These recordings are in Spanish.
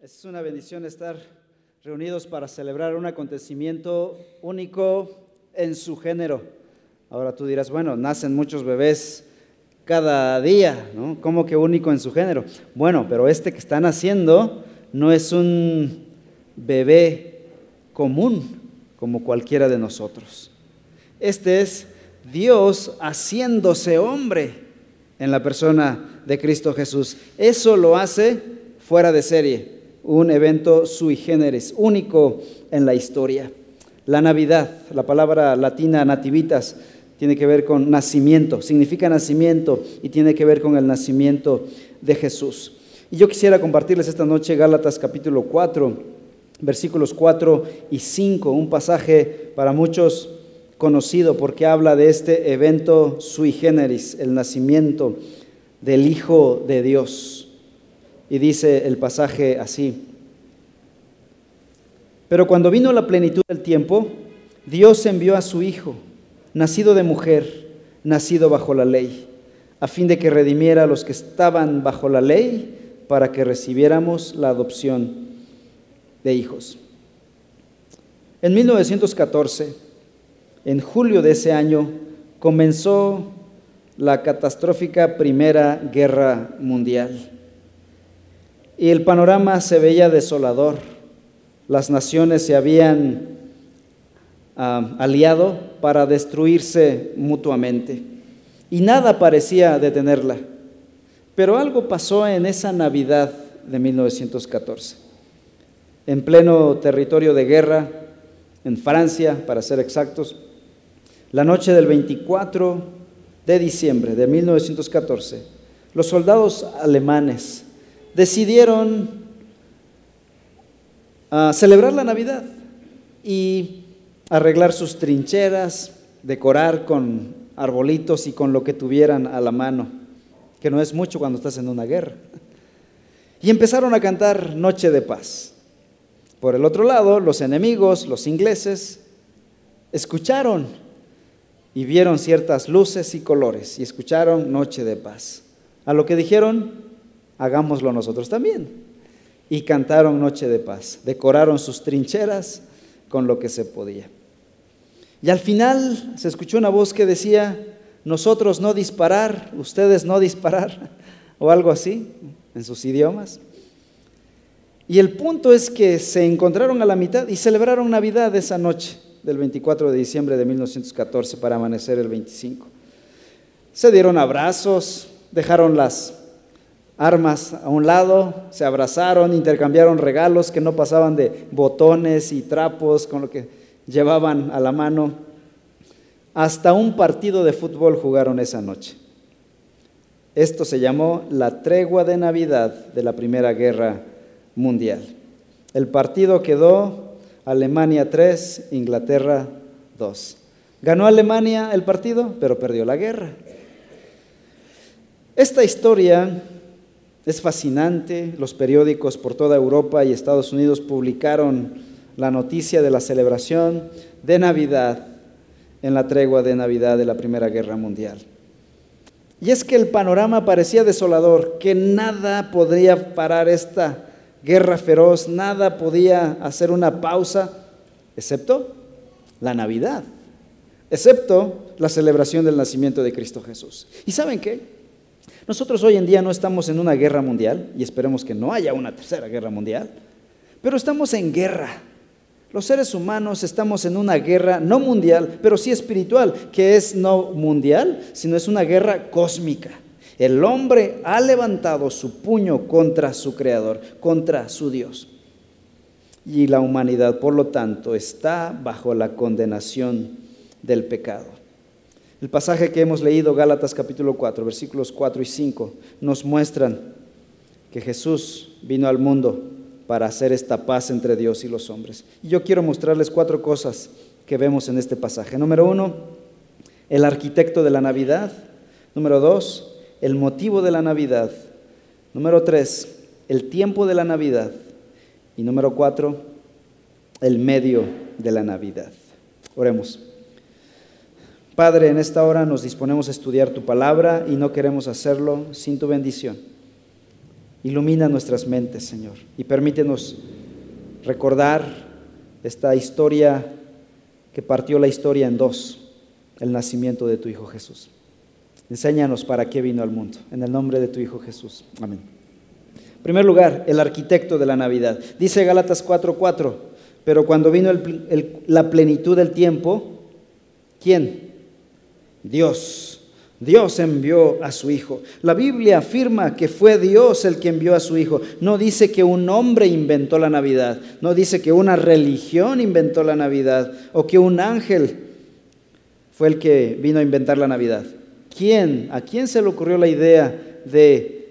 Es una bendición estar reunidos para celebrar un acontecimiento único en su género. Ahora tú dirás, bueno, nacen muchos bebés cada día, ¿no? ¿Cómo que único en su género? Bueno, pero este que están haciendo no es un bebé común como cualquiera de nosotros. Este es Dios haciéndose hombre en la persona de Cristo Jesús. Eso lo hace fuera de serie, un evento sui generis, único en la historia. La Navidad, la palabra latina nativitas, tiene que ver con nacimiento, significa nacimiento y tiene que ver con el nacimiento de Jesús. Y yo quisiera compartirles esta noche Gálatas capítulo 4, versículos 4 y 5, un pasaje para muchos conocido porque habla de este evento sui generis, el nacimiento del Hijo de Dios. Y dice el pasaje así, pero cuando vino la plenitud del tiempo, Dios envió a su Hijo, nacido de mujer, nacido bajo la ley, a fin de que redimiera a los que estaban bajo la ley, para que recibiéramos la adopción de hijos. En 1914, en julio de ese año, comenzó la catastrófica Primera Guerra Mundial. Y el panorama se veía desolador. Las naciones se habían aliado para destruirse mutuamente. Y nada parecía detenerla. Pero algo pasó en esa Navidad de 1914. En pleno territorio de guerra, en Francia, para ser exactos, la noche del 24 de diciembre de 1914, los soldados alemanes decidieron ah, celebrar la Navidad y arreglar sus trincheras, decorar con arbolitos y con lo que tuvieran a la mano, que no es mucho cuando estás en una guerra. Y empezaron a cantar Noche de Paz. Por el otro lado, los enemigos, los ingleses, escucharon y vieron ciertas luces y colores y escucharon Noche de Paz. A lo que dijeron, hagámoslo nosotros también. Y cantaron Noche de Paz, decoraron sus trincheras con lo que se podía. Y al final se escuchó una voz que decía, nosotros no disparar, ustedes no disparar, o algo así, en sus idiomas. Y el punto es que se encontraron a la mitad y celebraron Navidad esa noche del 24 de diciembre de 1914 para amanecer el 25. Se dieron abrazos, dejaron las armas a un lado, se abrazaron, intercambiaron regalos que no pasaban de botones y trapos con lo que llevaban a la mano. Hasta un partido de fútbol jugaron esa noche. Esto se llamó la tregua de Navidad de la Primera Guerra Mundial. El partido quedó Alemania 3, Inglaterra 2. Ganó Alemania el partido, pero perdió la guerra. Esta historia es fascinante. Los periódicos por toda Europa y Estados Unidos publicaron la noticia de la celebración de Navidad en la tregua de Navidad de la Primera Guerra Mundial. Y es que el panorama parecía desolador, que nada podría parar esta guerra feroz, nada podía hacer una pausa, excepto la Navidad, excepto la celebración del nacimiento de Cristo Jesús. ¿Y saben qué? Nosotros hoy en día no estamos en una guerra mundial, y esperemos que no haya una tercera guerra mundial, pero estamos en guerra. Los seres humanos estamos en una guerra no mundial, pero sí espiritual, que es no mundial, sino es una guerra cósmica. El hombre ha levantado su puño contra su creador, contra su Dios. Y la humanidad, por lo tanto, está bajo la condenación del pecado. El pasaje que hemos leído, Gálatas capítulo 4, versículos 4 y 5, nos muestran que Jesús vino al mundo para hacer esta paz entre Dios y los hombres. Y yo quiero mostrarles cuatro cosas que vemos en este pasaje. Número uno, el arquitecto de la Navidad. Número dos, el motivo de la Navidad. Número tres, el tiempo de la Navidad. Y número cuatro, el medio de la Navidad. Oremos. Padre, en esta hora nos disponemos a estudiar tu palabra y no queremos hacerlo sin tu bendición. Ilumina nuestras mentes, Señor, y permítenos recordar esta historia que partió la historia en dos, el nacimiento de tu Hijo Jesús. Enséñanos para qué vino al mundo. En el nombre de tu Hijo Jesús. Amén. En primer lugar, el arquitecto de la Navidad. Dice Gálatas 4:4, pero cuando vino la plenitud del tiempo, ¿quién? Dios. Dios envió a su Hijo. La Biblia afirma que fue Dios el que envió a su Hijo. No dice que un hombre inventó la Navidad. No dice que una religión inventó la Navidad o que un ángel fue el que vino a inventar la Navidad. ¿Quién? ¿A quién se le ocurrió la idea de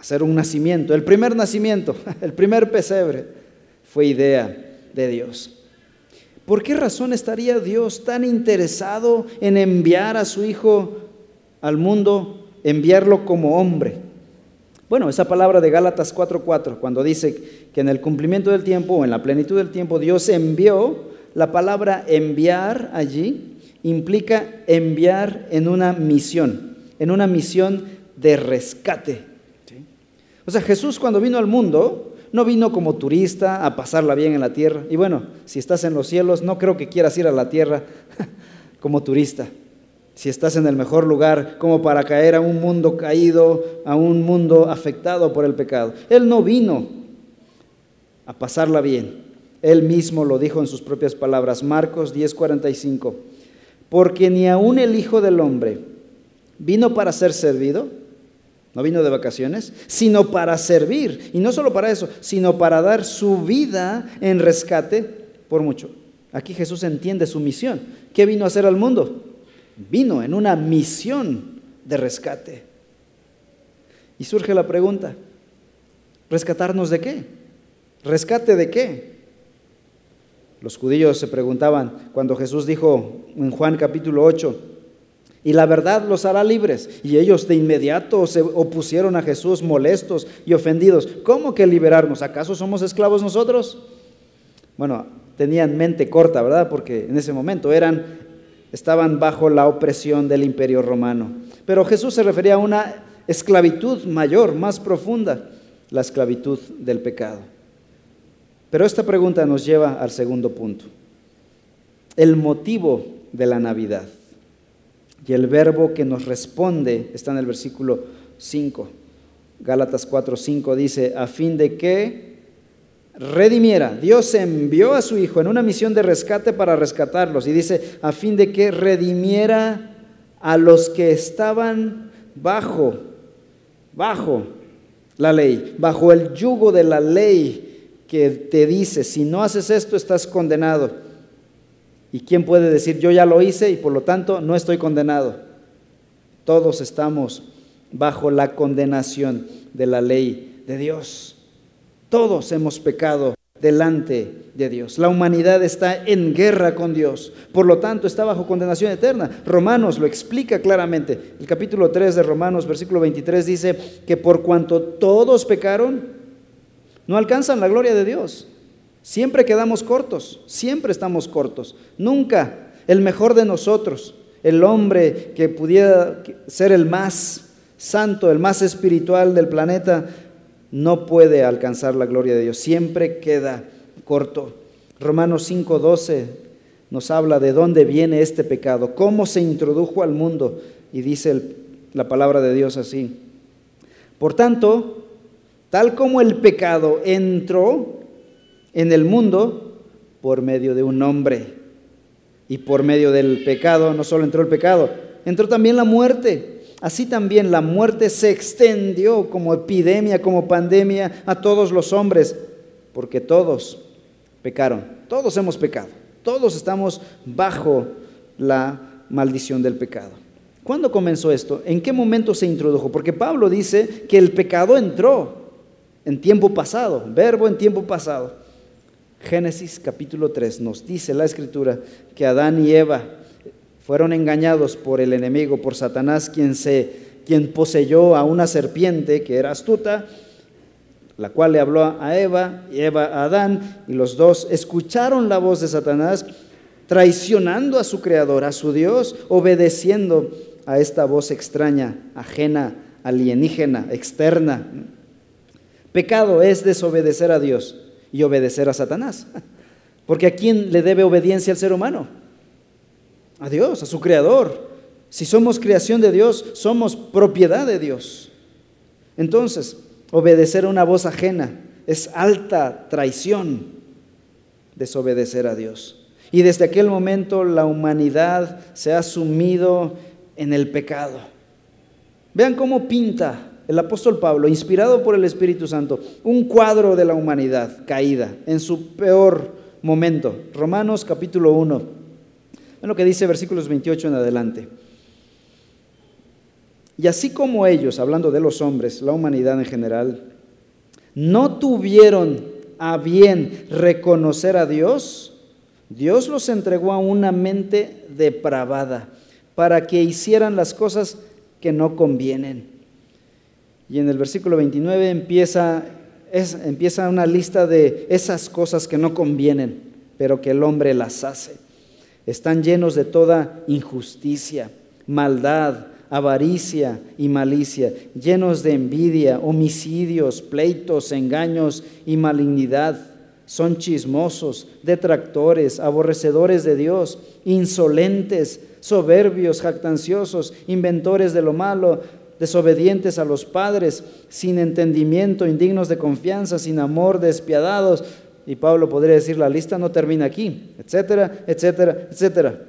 hacer un nacimiento? El primer nacimiento, el primer pesebre, fue idea de Dios. ¿Por qué razón estaría Dios tan interesado en enviar a su Hijo al mundo, enviarlo como hombre? Bueno, esa palabra de Gálatas 4:4, cuando dice que en el cumplimiento del tiempo o en la plenitud del tiempo Dios envió, la palabra enviar allí implica enviar en una misión, en una misión de rescate. O sea, Jesús cuando vino al mundo, no vino como turista a pasarla bien en la tierra. Y bueno, si estás en los cielos, no creo que quieras ir a la tierra como turista. Si estás en el mejor lugar como para caer a un mundo caído, a un mundo afectado por el pecado. Él no vino a pasarla bien. Él mismo lo dijo en sus propias palabras. Marcos 10:45 porque ni aun el Hijo del Hombre vino para ser servido, no vino de vacaciones, sino para servir. Y no solo para eso, sino para dar su vida en rescate por mucho. Aquí Jesús entiende su misión. ¿Qué vino a hacer al mundo? Vino en una misión de rescate. Y surge la pregunta, ¿rescatarnos de qué? ¿Rescate de qué? Los judíos se preguntaban cuando Jesús dijo en Juan capítulo 8, y la verdad los hará libres. Y ellos de inmediato se opusieron a Jesús molestos y ofendidos. ¿Cómo que liberarnos? ¿Acaso somos esclavos nosotros? Bueno, tenían mente corta, ¿verdad? Porque en ese momento eran, estaban bajo la opresión del imperio romano. Pero Jesús se refería a una esclavitud mayor, más profunda, la esclavitud del pecado. Pero esta pregunta nos lleva al segundo punto. El motivo de la Navidad. Y el verbo que nos responde está en el versículo 5. Gálatas 4, 5 dice, a fin de que redimiera. Dios envió a su Hijo en una misión de rescate para rescatarlos. Y dice, a fin de que redimiera a los que estaban bajo, bajo la ley, bajo el yugo de la ley que te dice, si no haces esto estás condenado. ¿Y quién puede decir, yo ya lo hice y por lo tanto no estoy condenado? Todos estamos bajo la condenación de la ley de Dios. Todos hemos pecado delante de Dios. La humanidad está en guerra con Dios, por lo tanto está bajo condenación eterna. Romanos lo explica claramente. El capítulo 3 de Romanos, versículo 23 dice que por cuanto todos pecaron, no alcanzan la gloria de Dios. Siempre quedamos cortos, siempre estamos cortos. Nunca el mejor de nosotros, el hombre que pudiera ser el más santo, el más espiritual del planeta, no puede alcanzar la gloria de Dios. Siempre queda corto. Romanos 5:12 nos habla de dónde viene este pecado, cómo se introdujo al mundo. Y dice la palabra de Dios así. Por tanto, tal como el pecado entró en el mundo por medio de un hombre. Y por medio del pecado no solo entró el pecado, entró también la muerte. Así también la muerte se extendió como epidemia, como pandemia a todos los hombres, porque todos pecaron, todos hemos pecado, todos estamos bajo la maldición del pecado. ¿Cuándo comenzó esto? ¿En qué momento se introdujo? Porque Pablo dice que el pecado entró, en tiempo pasado, verbo en tiempo pasado. Génesis capítulo 3 nos dice la escritura que Adán y Eva fueron engañados por el enemigo, por Satanás, quien, se, quien poseyó a una serpiente que era astuta, la cual le habló a Eva y Eva a Adán, y los dos escucharon la voz de Satanás, traicionando a su creador, a su Dios, obedeciendo a esta voz extraña, ajena, alienígena, externa. Pecado es desobedecer a Dios y obedecer a Satanás. Porque ¿a quién le debe obediencia el ser humano? A Dios, a su creador. Si somos creación de Dios, somos propiedad de Dios. Entonces, obedecer a una voz ajena es alta traición, desobedecer a Dios. Y desde aquel momento la humanidad se ha sumido en el pecado. Vean cómo pinta el apóstol Pablo, inspirado por el Espíritu Santo, un cuadro de la humanidad caída en su peor momento. Romanos capítulo 1. Ven lo que dice versículos 28 en adelante. Y así como ellos, hablando de los hombres, la humanidad en general, no tuvieron a bien reconocer a Dios, Dios los entregó a una mente depravada para que hicieran las cosas que no convienen. Y en el versículo 29 empieza, empieza una lista de esas cosas que no convienen, pero que el hombre las hace. Están llenos de toda injusticia, maldad, avaricia y malicia, llenos de envidia, homicidios, pleitos, engaños y malignidad son chismosos, detractores, aborrecedores de Dios, insolentes, soberbios, jactanciosos, inventores de lo malo, desobedientes a los padres, sin entendimiento, indignos de confianza, sin amor, despiadados. Y Pablo podría decir, la lista no termina aquí, etcétera, etcétera, etcétera.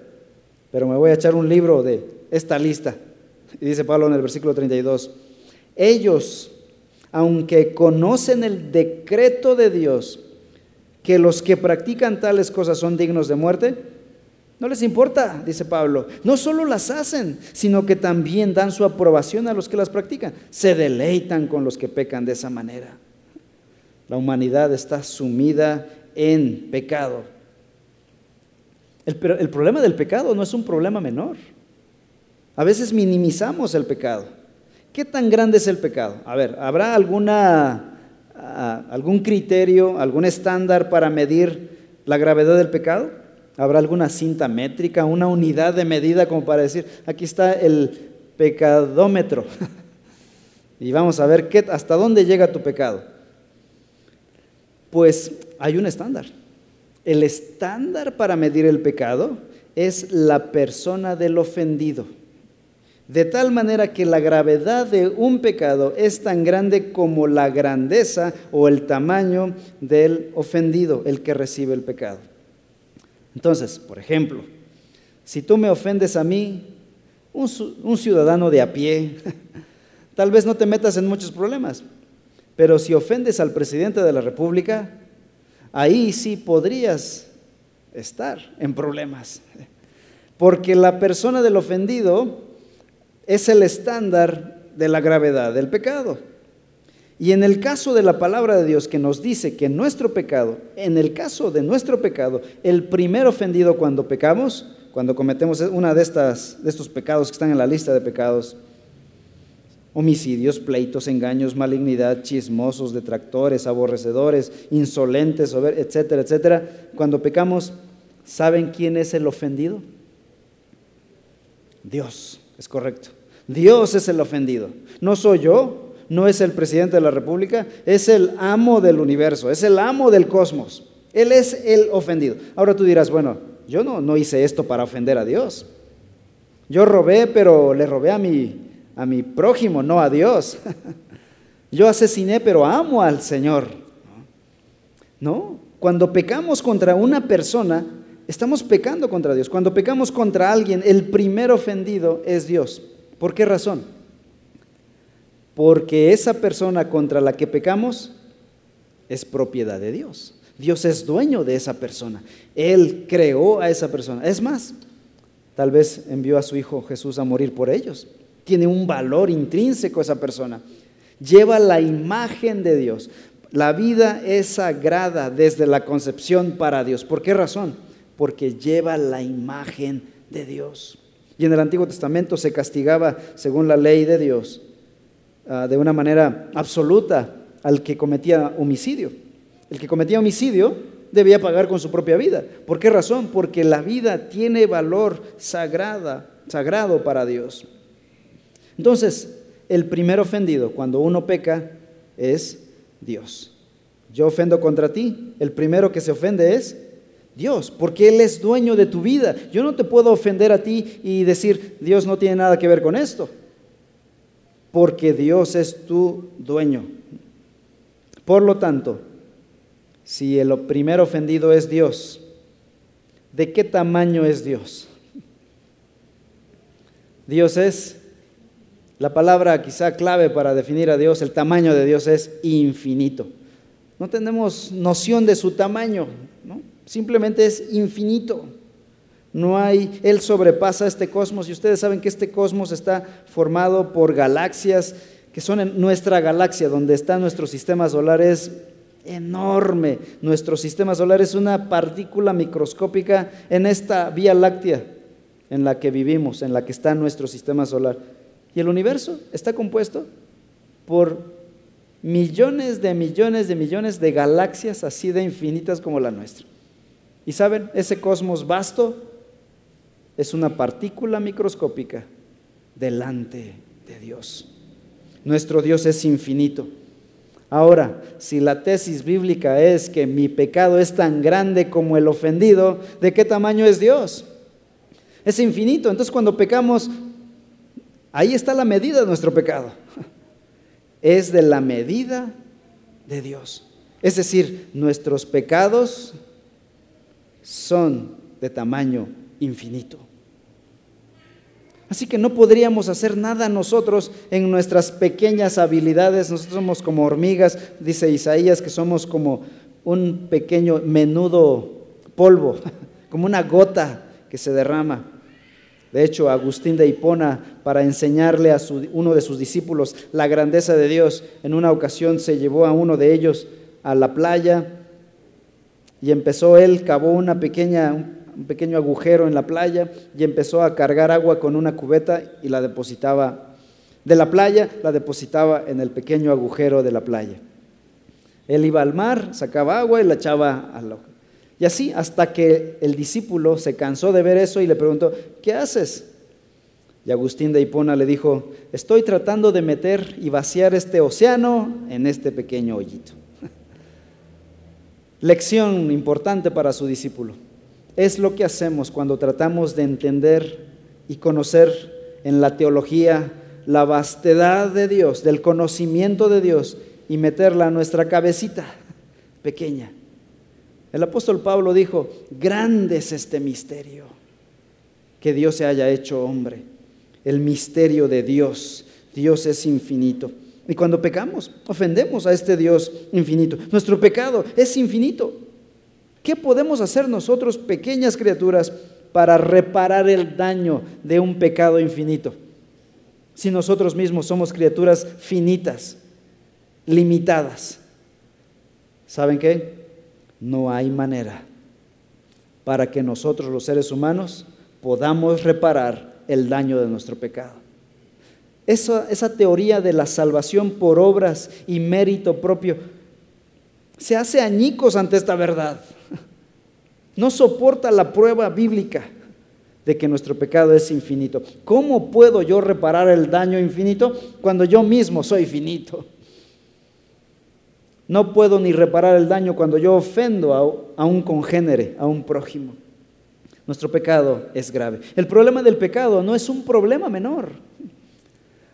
Pero me voy a echar un libro de esta lista. Y dice Pablo en el versículo 32, ellos, aunque conocen el decreto de Dios, que los que practican tales cosas son dignos de muerte? No les importa, dice Pablo. No solo las hacen, sino que también dan su aprobación a los que las practican. Se deleitan con los que pecan de esa manera. La humanidad está sumida en pecado. El, el problema del pecado no es un problema menor. A veces minimizamos el pecado. ¿Qué tan grande es el pecado? A ver, ¿habrá alguna algún criterio, algún estándar para medir la gravedad del pecado? ¿Habrá alguna cinta métrica, una unidad de medida como para decir, aquí está el pecadómetro? y vamos a ver qué, hasta dónde llega tu pecado. Pues hay un estándar. El estándar para medir el pecado es la persona del ofendido de tal manera que la gravedad de un pecado es tan grande como la grandeza o el tamaño del ofendido, el que recibe el pecado. Entonces, por ejemplo, si tú me ofendes a mí, un, ciudadano de a pie, tal vez no te metas en muchos problemas, pero si ofendes al presidente de la República, ahí sí podrías estar en problemas, porque la persona del ofendido es el estándar de la gravedad del pecado. Y en el caso de la palabra de Dios que nos dice que nuestro pecado, en el caso de nuestro pecado, el primer ofendido cuando pecamos, cuando cometemos una de, de estos pecados que están en la lista de pecados, homicidios, pleitos, engaños, malignidad, chismosos, detractores, aborrecedores, insolentes, etcétera, etcétera, cuando pecamos, ¿saben quién es el ofendido? Dios. Es correcto. Dios es el ofendido. No soy yo, no es el presidente de la República, es el amo del universo, es el amo del cosmos. Él es el ofendido. Ahora tú dirás, bueno, yo no, no hice esto para ofender a Dios. Yo robé, pero le robé a mi, a mi prójimo, no a Dios. Yo asesiné, pero amo al Señor. No, cuando pecamos contra una persona, Estamos pecando contra Dios. Cuando pecamos contra alguien, el primer ofendido es Dios. ¿Por qué razón? Porque esa persona contra la que pecamos es propiedad de Dios. Dios es dueño de esa persona. Él creó a esa persona. Es más, tal vez envió a su Hijo Jesús a morir por ellos. Tiene un valor intrínseco esa persona. Lleva la imagen de Dios. La vida es sagrada desde la concepción para Dios. ¿Por qué razón? porque lleva la imagen de Dios. Y en el Antiguo Testamento se castigaba según la ley de Dios ah, de una manera absoluta al que cometía homicidio. El que cometía homicidio debía pagar con su propia vida. ¿Por qué razón? Porque la vida tiene valor sagrada, sagrado para Dios. Entonces, el primer ofendido cuando uno peca es Dios. Yo ofendo contra ti. El primero que se ofende es Dios, porque Él es dueño de tu vida. Yo no te puedo ofender a ti y decir, Dios no tiene nada que ver con esto, porque Dios es tu dueño. Por lo tanto, si el primer ofendido es Dios, ¿de qué tamaño es Dios? Dios es, la palabra quizá clave para definir a Dios, el tamaño de Dios es infinito. No tenemos noción de su tamaño, ¿no? simplemente es infinito. No hay, Él sobrepasa este cosmos y ustedes saben que este cosmos está formado por galaxias que son en nuestra galaxia, donde está nuestro sistema solar, es enorme. Nuestro sistema solar es una partícula microscópica en esta Vía Láctea en la que vivimos, en la que está nuestro sistema solar. Y el universo está compuesto por millones de millones de millones de galaxias así de infinitas como la nuestra. Y saben, ese cosmos vasto es una partícula microscópica delante de Dios. Nuestro Dios es infinito. Ahora, si la tesis bíblica es que mi pecado es tan grande como el ofendido, ¿de qué tamaño es Dios? Es infinito. Entonces cuando pecamos, ahí está la medida de nuestro pecado. Es de la medida de Dios. Es decir, nuestros pecados son de tamaño infinito. Así que no podríamos hacer nada nosotros en nuestras pequeñas habilidades. Nosotros somos como hormigas, dice Isaías, que somos como un pequeño menudo polvo, como una gota que se derrama. De hecho, Agustín de Hipona, para enseñarle a uno de sus discípulos la grandeza de Dios, en una ocasión se llevó a uno de ellos a la playa y empezó él, cavó una pequeña, un pequeño agujero en la playa y empezó a cargar agua con una cubeta y la depositaba de la playa, la depositaba en el pequeño agujero de la playa. Él iba al mar, sacaba agua y la echaba al agua. Y así hasta que el discípulo se cansó de ver eso y le preguntó, ¿qué haces? Y Agustín de Hipona le dijo, estoy tratando de meter y vaciar este océano en este pequeño hoyito. Lección importante para su discípulo. Es lo que hacemos cuando tratamos de entender y conocer en la teología la vastedad de Dios, del conocimiento de Dios y meterla a nuestra cabecita pequeña. El apóstol Pablo dijo, grande es este misterio, que Dios se haya hecho hombre, el misterio de Dios. Dios es infinito. Y cuando pecamos, ofendemos a este Dios infinito. Nuestro pecado es infinito. ¿Qué podemos hacer nosotros, pequeñas criaturas, para reparar el daño de un pecado infinito? Si nosotros mismos somos criaturas finitas, limitadas. ¿Saben qué? No hay manera para que nosotros los seres humanos podamos reparar el daño de nuestro pecado. Esa, esa teoría de la salvación por obras y mérito propio se hace añicos ante esta verdad. No soporta la prueba bíblica de que nuestro pecado es infinito. ¿Cómo puedo yo reparar el daño infinito cuando yo mismo soy finito? No puedo ni reparar el daño cuando yo ofendo a, un congénere, a un prójimo. Nuestro pecado es grave. El problema del pecado no es un problema menor.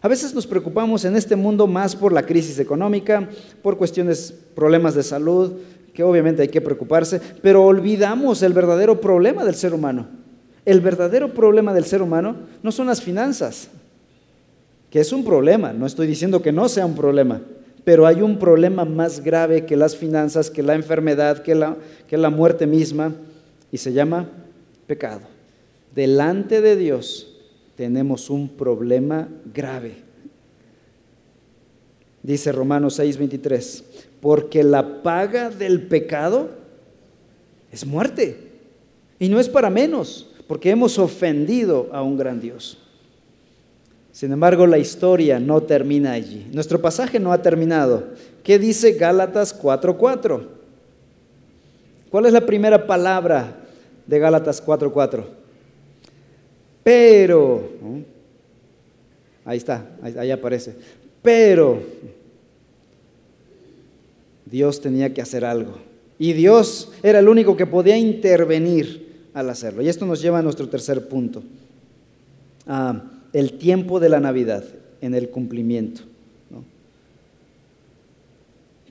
A veces nos preocupamos en este mundo más por la crisis económica, por cuestiones, problemas de salud, que obviamente hay que preocuparse, pero olvidamos el verdadero problema del ser humano. El verdadero problema del ser humano no son las finanzas, que es un problema, no estoy diciendo que no sea un problema, pero hay un problema más grave que las finanzas, que la enfermedad, que la, que la muerte misma, y se llama pecado. Delante de Dios tenemos un problema grave. Dice Romanos 6:23, porque la paga del pecado es muerte. Y no es para menos, porque hemos ofendido a un gran Dios. Sin embargo, la historia no termina allí. Nuestro pasaje no ha terminado. ¿Qué dice Gálatas 4:4? ¿Cuál es la primera palabra de Gálatas 4:4? Pero, ahí está, ahí, aparece, pero Dios tenía que hacer algo. Y Dios era el único que podía intervenir al hacerlo. Y esto nos lleva a nuestro tercer punto. el tiempo de la Navidad en el cumplimiento.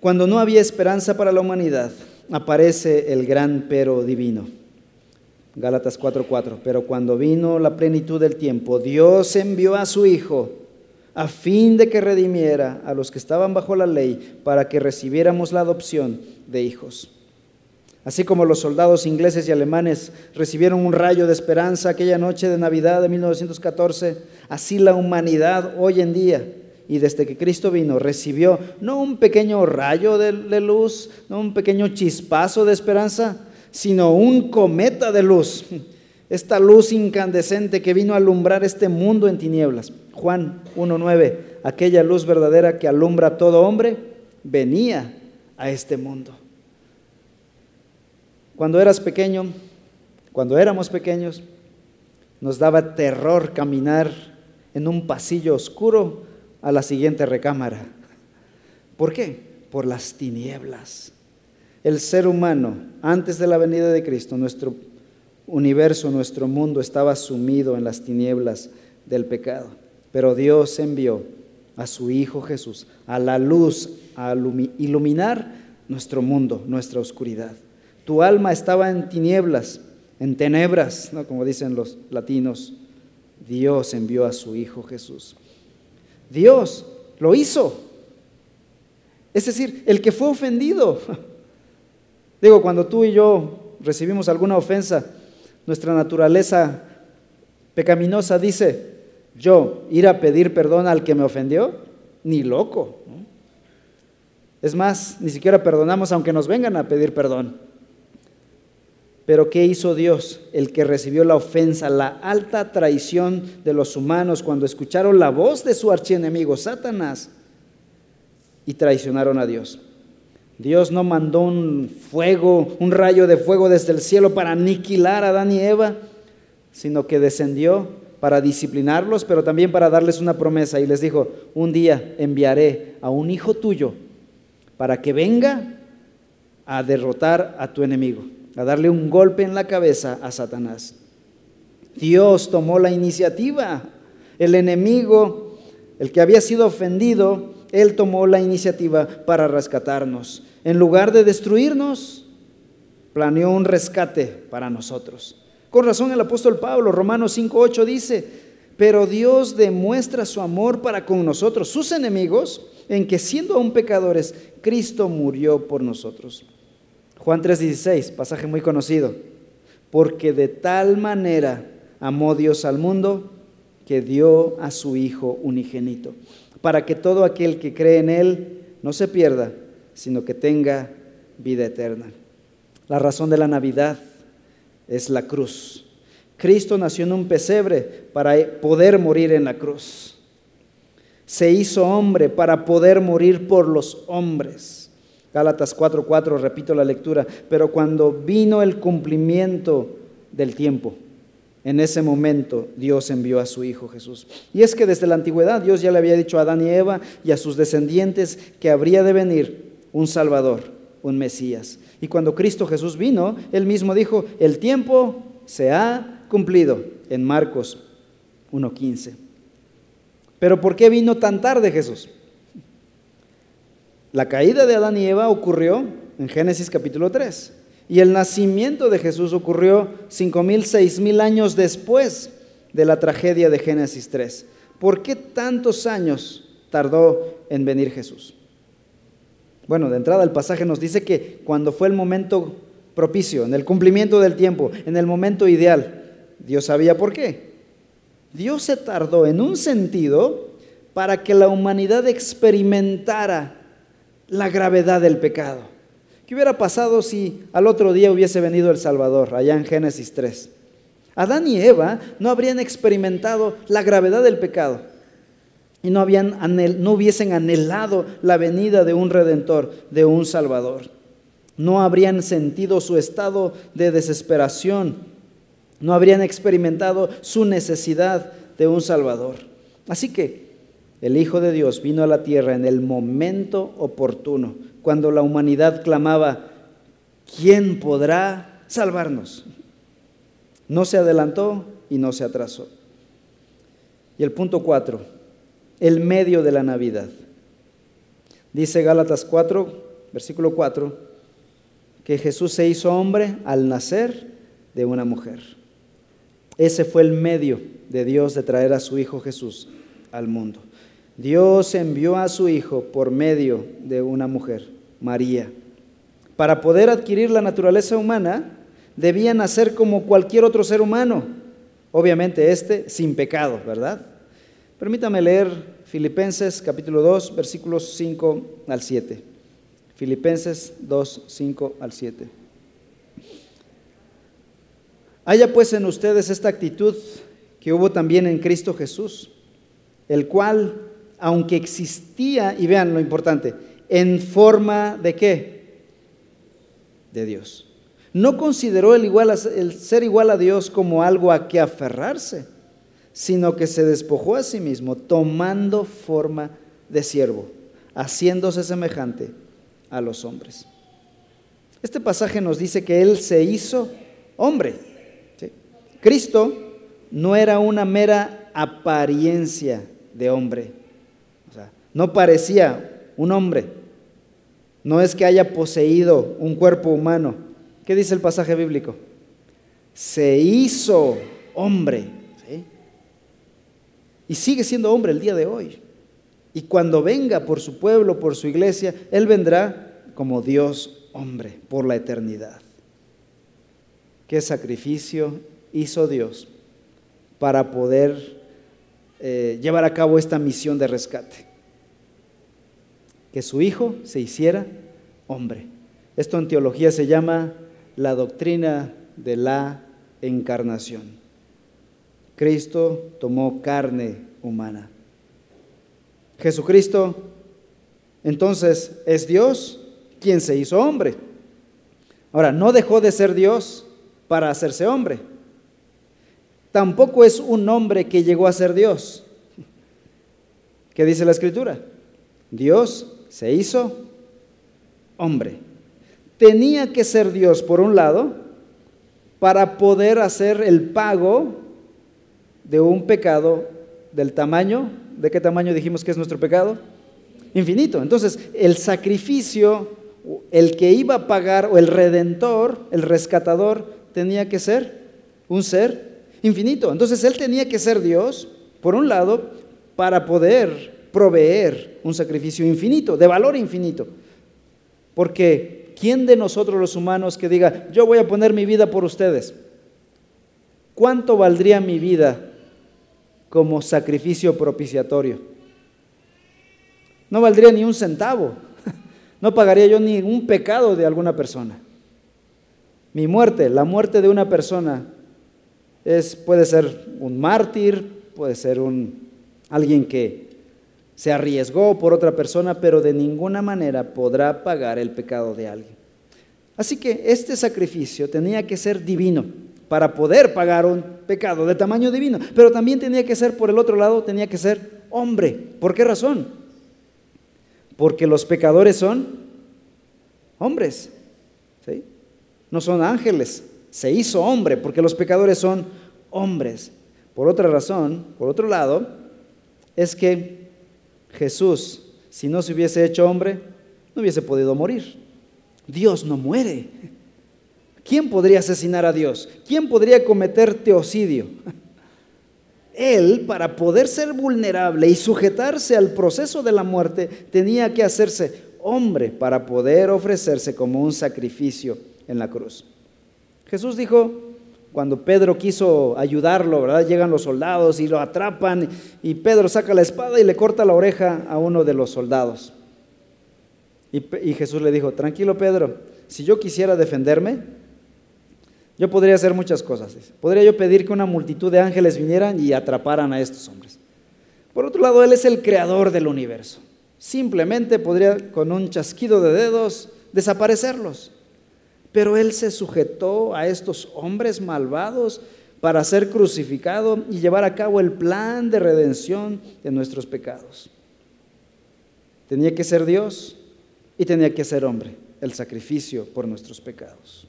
Cuando no había esperanza para la humanidad, aparece el gran pero divino. Gálatas 4:4. Pero cuando vino la plenitud del tiempo, Dios envió a su Hijo a fin de que redimiera a los que estaban bajo la ley para que recibiéramos la adopción de hijos. Así como los soldados ingleses y alemanes recibieron un rayo de esperanza aquella noche de Navidad de 1914, así la humanidad hoy en día y desde que Cristo vino recibió no un pequeño rayo de, luz, no un pequeño chispazo de esperanza, sino un cometa de luz. Esta luz incandescente que vino a alumbrar este mundo en tinieblas. Juan 1.9, aquella luz verdadera que alumbra a todo hombre, venía a este mundo. Cuando eras pequeño, cuando éramos pequeños, nos daba terror caminar en un pasillo oscuro a la siguiente recámara. ¿Por qué? Por las tinieblas. El ser humano, antes de la venida de Cristo, nuestro universo, nuestro mundo estaba sumido en las tinieblas del pecado. Pero Dios envió a su Hijo Jesús a la luz, a iluminar nuestro mundo, nuestra oscuridad. Tu alma estaba en tinieblas, en tenebras, como dicen los latinos. Dios envió a su Hijo Jesús. Dios lo hizo. Es decir, el que fue ofendido. Digo, cuando tú y yo recibimos alguna ofensa, nuestra naturaleza pecaminosa dice, yo ir a pedir perdón al que me ofendió, ni loco. Es más, ni siquiera perdonamos aunque nos vengan a pedir perdón. Pero ¿qué hizo Dios? El que recibió la ofensa, la alta traición de los humanos cuando escucharon la voz de su archienemigo, Satanás, y traicionaron a Dios. Dios no mandó un fuego, un rayo de fuego desde el cielo para aniquilar a Adán y Eva, sino que descendió para disciplinarlos, pero también para darles una promesa y les dijo, un día enviaré a un hijo tuyo para que venga a derrotar a tu enemigo a darle un golpe en la cabeza a Satanás. Dios tomó la iniciativa. El enemigo, el que había sido ofendido, él tomó la iniciativa para rescatarnos. En lugar de destruirnos, planeó un rescate para nosotros. Con razón el apóstol Pablo, Romanos 5.8 dice, pero Dios demuestra su amor para con nosotros, sus enemigos, en que siendo aún pecadores, Cristo murió por nosotros. Juan 3:16, pasaje muy conocido. Porque de tal manera amó Dios al mundo que dio a su Hijo unigénito, para que todo aquel que cree en Él no se pierda, sino que tenga vida eterna. La razón de la Navidad es la cruz. Cristo nació en un pesebre para poder morir en la cruz. Se hizo hombre para poder morir por los hombres. Gálatas 4:4, repito la lectura, pero cuando vino el cumplimiento del tiempo, en ese momento Dios envió a su Hijo Jesús. Y es que desde la antigüedad Dios ya le había dicho a Adán y Eva y a sus descendientes que habría de venir un Salvador, un Mesías. Y cuando Cristo Jesús vino, él mismo dijo, el tiempo se ha cumplido en Marcos 1.15. Pero ¿por qué vino tan tarde Jesús? La caída de Adán y Eva ocurrió en Génesis capítulo 3 y el nacimiento de Jesús ocurrió cinco mil, seis mil años después de la tragedia de Génesis 3. ¿Por qué tantos años tardó en venir Jesús? Bueno, de entrada el pasaje nos dice que cuando fue el momento propicio, en el cumplimiento del tiempo, en el momento ideal, Dios sabía por qué. Dios se tardó en un sentido para que la humanidad experimentara la gravedad del pecado. ¿Qué hubiera pasado si al otro día hubiese venido el Salvador, allá en Génesis 3? Adán y Eva no habrían experimentado la gravedad del pecado y no, habían no hubiesen anhelado la venida de un redentor, de un Salvador. No habrían sentido su estado de desesperación, no habrían experimentado su necesidad de un Salvador. Así que el Hijo de Dios vino a la tierra en el momento oportuno, cuando la humanidad clamaba, ¿quién podrá salvarnos? No se adelantó y no se atrasó. Y el punto cuatro, el medio de la Navidad. Dice Gálatas 4, versículo 4, que Jesús se hizo hombre al nacer de una mujer. Ese fue el medio de Dios de traer a su Hijo Jesús al mundo. Dios envió a su Hijo por medio de una mujer, María. Para poder adquirir la naturaleza humana, debía nacer como cualquier otro ser humano. Obviamente este sin pecado, ¿verdad? Permítame leer Filipenses capítulo 2, versículos 5 al 7. Filipenses 2, 5 al 7. Haya pues en ustedes esta actitud que hubo también en Cristo Jesús, el cual, aunque existía, y vean lo importante, en forma de qué? De Dios. No consideró el, igual el ser igual a Dios como algo a que aferrarse, sino que se despojó a sí mismo, tomando forma de siervo, haciéndose semejante a los hombres. Este pasaje nos dice que Él se hizo hombre. Cristo no era una mera apariencia de hombre. No parecía un hombre. No es que haya poseído un cuerpo humano. ¿Qué dice el pasaje bíblico? Se hizo hombre. Y sigue siendo hombre el día de hoy. Y cuando venga por su pueblo, por su iglesia, Él vendrá como Dios hombre por la eternidad. ¿Qué sacrificio hizo Dios para poder eh, llevar a cabo esta misión de rescate? Que su Hijo se hiciera hombre. Esto en teología se llama la doctrina de la encarnación. Cristo tomó carne humana. Jesucristo entonces es Dios quien se hizo hombre. Ahora, no dejó de ser Dios para hacerse hombre. Tampoco es un hombre que llegó a ser Dios. ¿Qué dice la escritura? Dios se hizo hombre. Tenía que ser Dios por un lado para poder hacer el pago de un pecado del tamaño ¿De qué tamaño dijimos que es nuestro pecado? Infinito. Entonces, el sacrificio, el que iba a pagar, o el redentor, el rescatador, tenía que ser un ser infinito. Entonces, él tenía que ser Dios, por un lado, para poder proveer un sacrificio infinito, de valor infinito. Porque, ¿quién de nosotros los humanos que diga, yo voy a poner mi vida por ustedes? ¿Cuánto valdría mi vida como sacrificio propiciatorio. No valdría ni un centavo. No pagaría yo ni un pecado de alguna persona. Mi muerte, la muerte de una persona, es, puede ser un mártir, puede ser un, alguien que se arriesgó por otra persona, pero de ninguna manera podrá pagar el pecado de alguien. Así que este sacrificio tenía que ser divino para poder pagar un pecado de tamaño divino. Pero también tenía que ser, por el otro lado, tenía que ser hombre. ¿Por qué razón? Porque los pecadores son hombres, ¿sí? no son ángeles. Se hizo hombre porque los pecadores son hombres. Por otra razón, por otro lado, es que Jesús, si no se hubiese hecho hombre, no hubiese podido morir. Dios no muere. ¿Quién podría asesinar a Dios? ¿Quién podría cometer teocidio? Él, para poder ser vulnerable y sujetarse al proceso de la muerte, tenía que hacerse hombre para poder ofrecerse como un sacrificio en la cruz. Jesús dijo, cuando Pedro quiso ayudarlo, ¿verdad? Llegan los soldados y lo atrapan y Pedro saca la espada y le corta la oreja a uno de los soldados. Y, y Jesús le dijo, tranquilo Pedro, si yo quisiera defenderme, yo podría hacer muchas cosas. Podría yo pedir que una multitud de ángeles vinieran y atraparan a estos hombres. Por otro lado, Él es el creador del universo. Simplemente podría con un chasquido de dedos desaparecerlos. Pero Él se sujetó a estos hombres malvados para ser crucificado y llevar a cabo el plan de redención de nuestros pecados. Tenía que ser Dios y tenía que ser hombre, el sacrificio por nuestros pecados.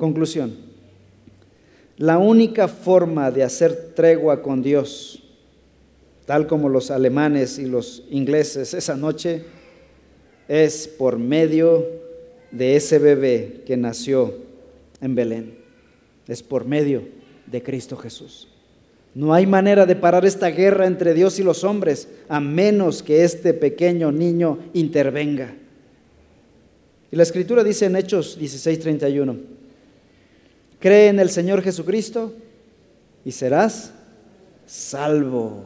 Conclusión. La única forma de hacer tregua con Dios, tal como los alemanes y los ingleses esa noche, es por medio de ese bebé que nació en Belén. Es por medio de Cristo Jesús. No hay manera de parar esta guerra entre Dios y los hombres a menos que este pequeño niño intervenga. Y la escritura dice en Hechos 16:31, cree en el Señor Jesucristo y serás salvo.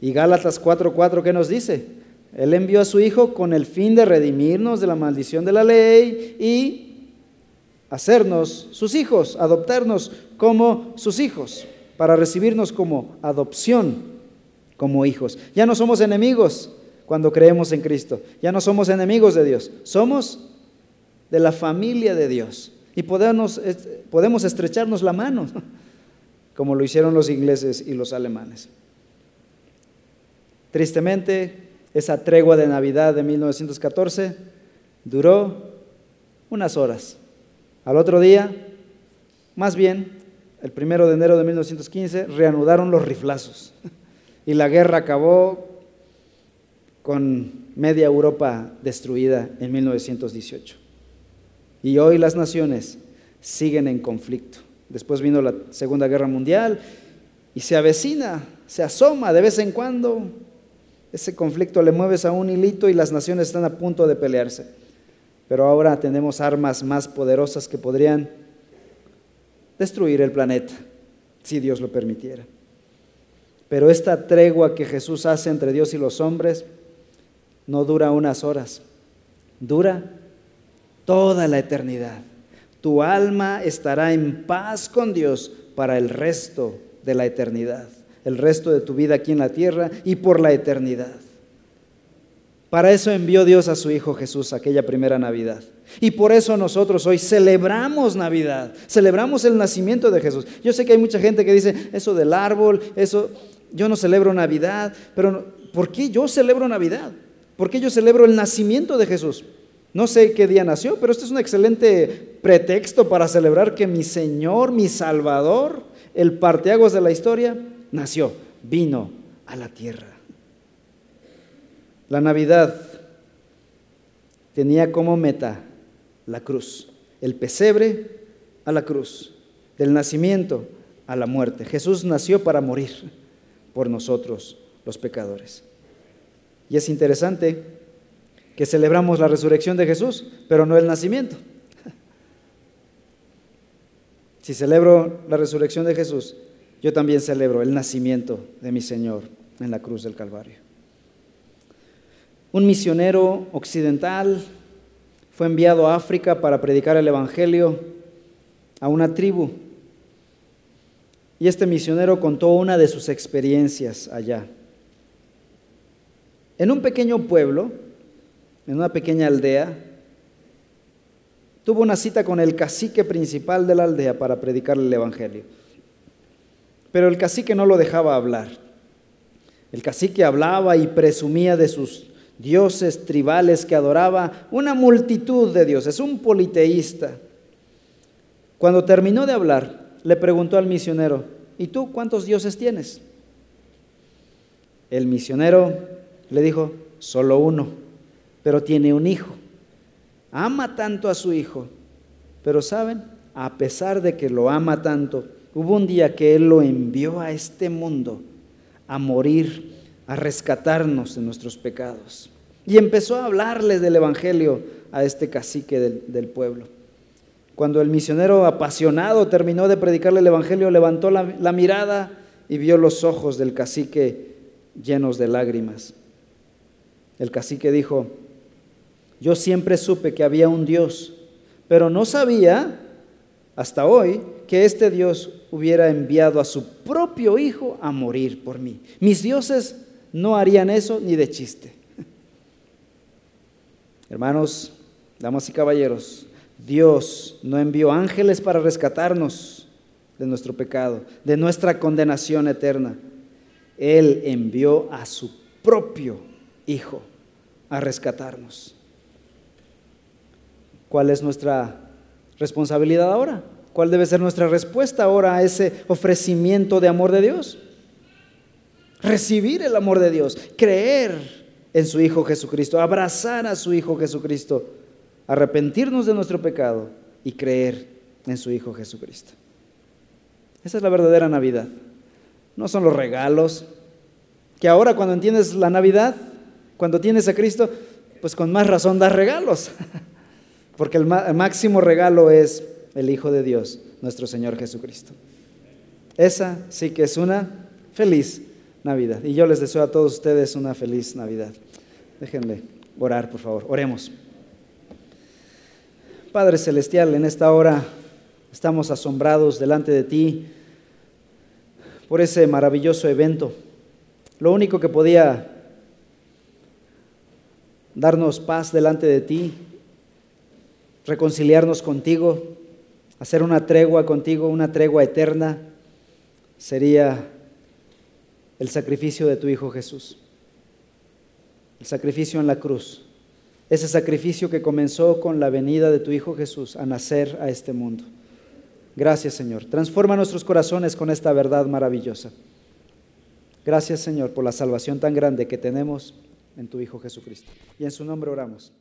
Y Gálatas 4:4, ¿qué nos dice? Él envió a su Hijo con el fin de redimirnos de la maldición de la ley y hacernos sus hijos, adoptarnos como sus hijos para recibirnos como adopción, como hijos. Ya no somos enemigos cuando creemos en Cristo, ya no somos enemigos de Dios, somos de la familia de Dios y podemos, podemos estrecharnos la mano, como lo hicieron los ingleses y los alemanes. Tristemente, esa tregua de Navidad de 1914 duró unas horas. Al otro día, más bien, el primero de enero de 1915, reanudaron los riflazos y la guerra acabó con media Europa destruida en 1918. Y hoy las naciones siguen en conflicto. Después vino la Segunda Guerra Mundial y se avecina, se asoma de vez en cuando. Ese conflicto le mueves a un hilito y las naciones están a punto de pelearse. Pero ahora tenemos armas más poderosas que podrían destruir el planeta, si Dios lo permitiera. Pero esta tregua que Jesús hace entre Dios y los hombres no dura unas horas, dura toda la eternidad. Tu alma estará en paz con Dios para el resto de la eternidad, el resto de tu vida aquí en la tierra y por la eternidad. Para eso envió Dios a su Hijo Jesús aquella primera Navidad. Y por eso nosotros hoy celebramos Navidad, celebramos el nacimiento de Jesús. Yo sé que hay mucha gente que dice, eso del árbol, eso, yo no celebro Navidad, pero ¿por qué yo celebro Navidad? ¿Por qué yo celebro el nacimiento de Jesús? No sé qué día nació, pero este es un excelente pretexto para celebrar que mi Señor, mi Salvador, el parteagos de la historia, nació, vino a la tierra. La Navidad tenía como meta la cruz, el pesebre a la cruz, del nacimiento a la muerte. Jesús nació para morir por nosotros, los pecadores. Y es interesante que celebramos la resurrección de Jesús, pero no el nacimiento. Si celebro la resurrección de Jesús, yo también celebro el nacimiento de mi Señor en la cruz del Calvario. Un misionero occidental fue enviado a África para predicar el Evangelio a una tribu. Y este misionero contó una de sus experiencias allá. En un pequeño pueblo, en una pequeña aldea, tuvo una cita con el cacique principal de la aldea para predicar el Evangelio. Pero el cacique no lo dejaba hablar. El cacique hablaba y presumía de sus dioses tribales que adoraba una multitud de dioses, un politeísta. Cuando terminó de hablar, le preguntó al misionero, ¿y tú cuántos dioses tienes? El misionero le dijo, solo uno, pero tiene un hijo. Ama tanto a su hijo, pero saben, a pesar de que lo ama tanto, hubo un día que él lo envió a este mundo a morir a rescatarnos de nuestros pecados. Y empezó a hablarles del Evangelio a este cacique del, pueblo. Cuando el misionero apasionado terminó de predicarle el Evangelio, levantó la, la mirada y vio los ojos del cacique llenos de lágrimas. El cacique dijo, yo siempre supe que había un Dios, pero no sabía hasta hoy que este Dios hubiera enviado a su propio Hijo a morir por mí. Mis dioses no harían eso ni de chiste. Hermanos, damas y caballeros, Dios no envió ángeles para rescatarnos, de nuestro pecado, de nuestra condenación eterna. Él envió a su propio Hijo a rescatarnos. ¿Cuál es nuestra responsabilidad ahora? ¿Cuál debe ser nuestra respuesta ahora a ese ofrecimiento de amor de Dios? Recibir el amor de Dios, creer en su Hijo Jesucristo, abrazar a su Hijo Jesucristo, arrepentirnos de nuestro pecado y creer en su Hijo Jesucristo. Esa es la verdadera Navidad. No son los regalos, que ahora cuando entiendes la Navidad, cuando tienes a Cristo, pues con más razón das regalos, porque el, máximo regalo es el Hijo de Dios, nuestro Señor Jesucristo. Esa sí que es una feliz Navidad. Y yo les deseo a todos ustedes una feliz Navidad. Déjenme orar, por favor. Oremos. Padre Celestial, en esta hora estamos asombrados delante de ti por ese maravilloso evento. Lo único que podía darnos paz delante de ti, reconciliarnos contigo, hacer una tregua contigo, una tregua eterna, sería el sacrificio de tu Hijo Jesús el sacrificio en la cruz. Ese sacrificio que comenzó con la venida de tu Hijo Jesús a nacer a este mundo. Gracias Señor. Transforma nuestros corazones con esta verdad maravillosa. Gracias Señor por la salvación tan grande que tenemos en tu Hijo Jesucristo. Y en su nombre oramos.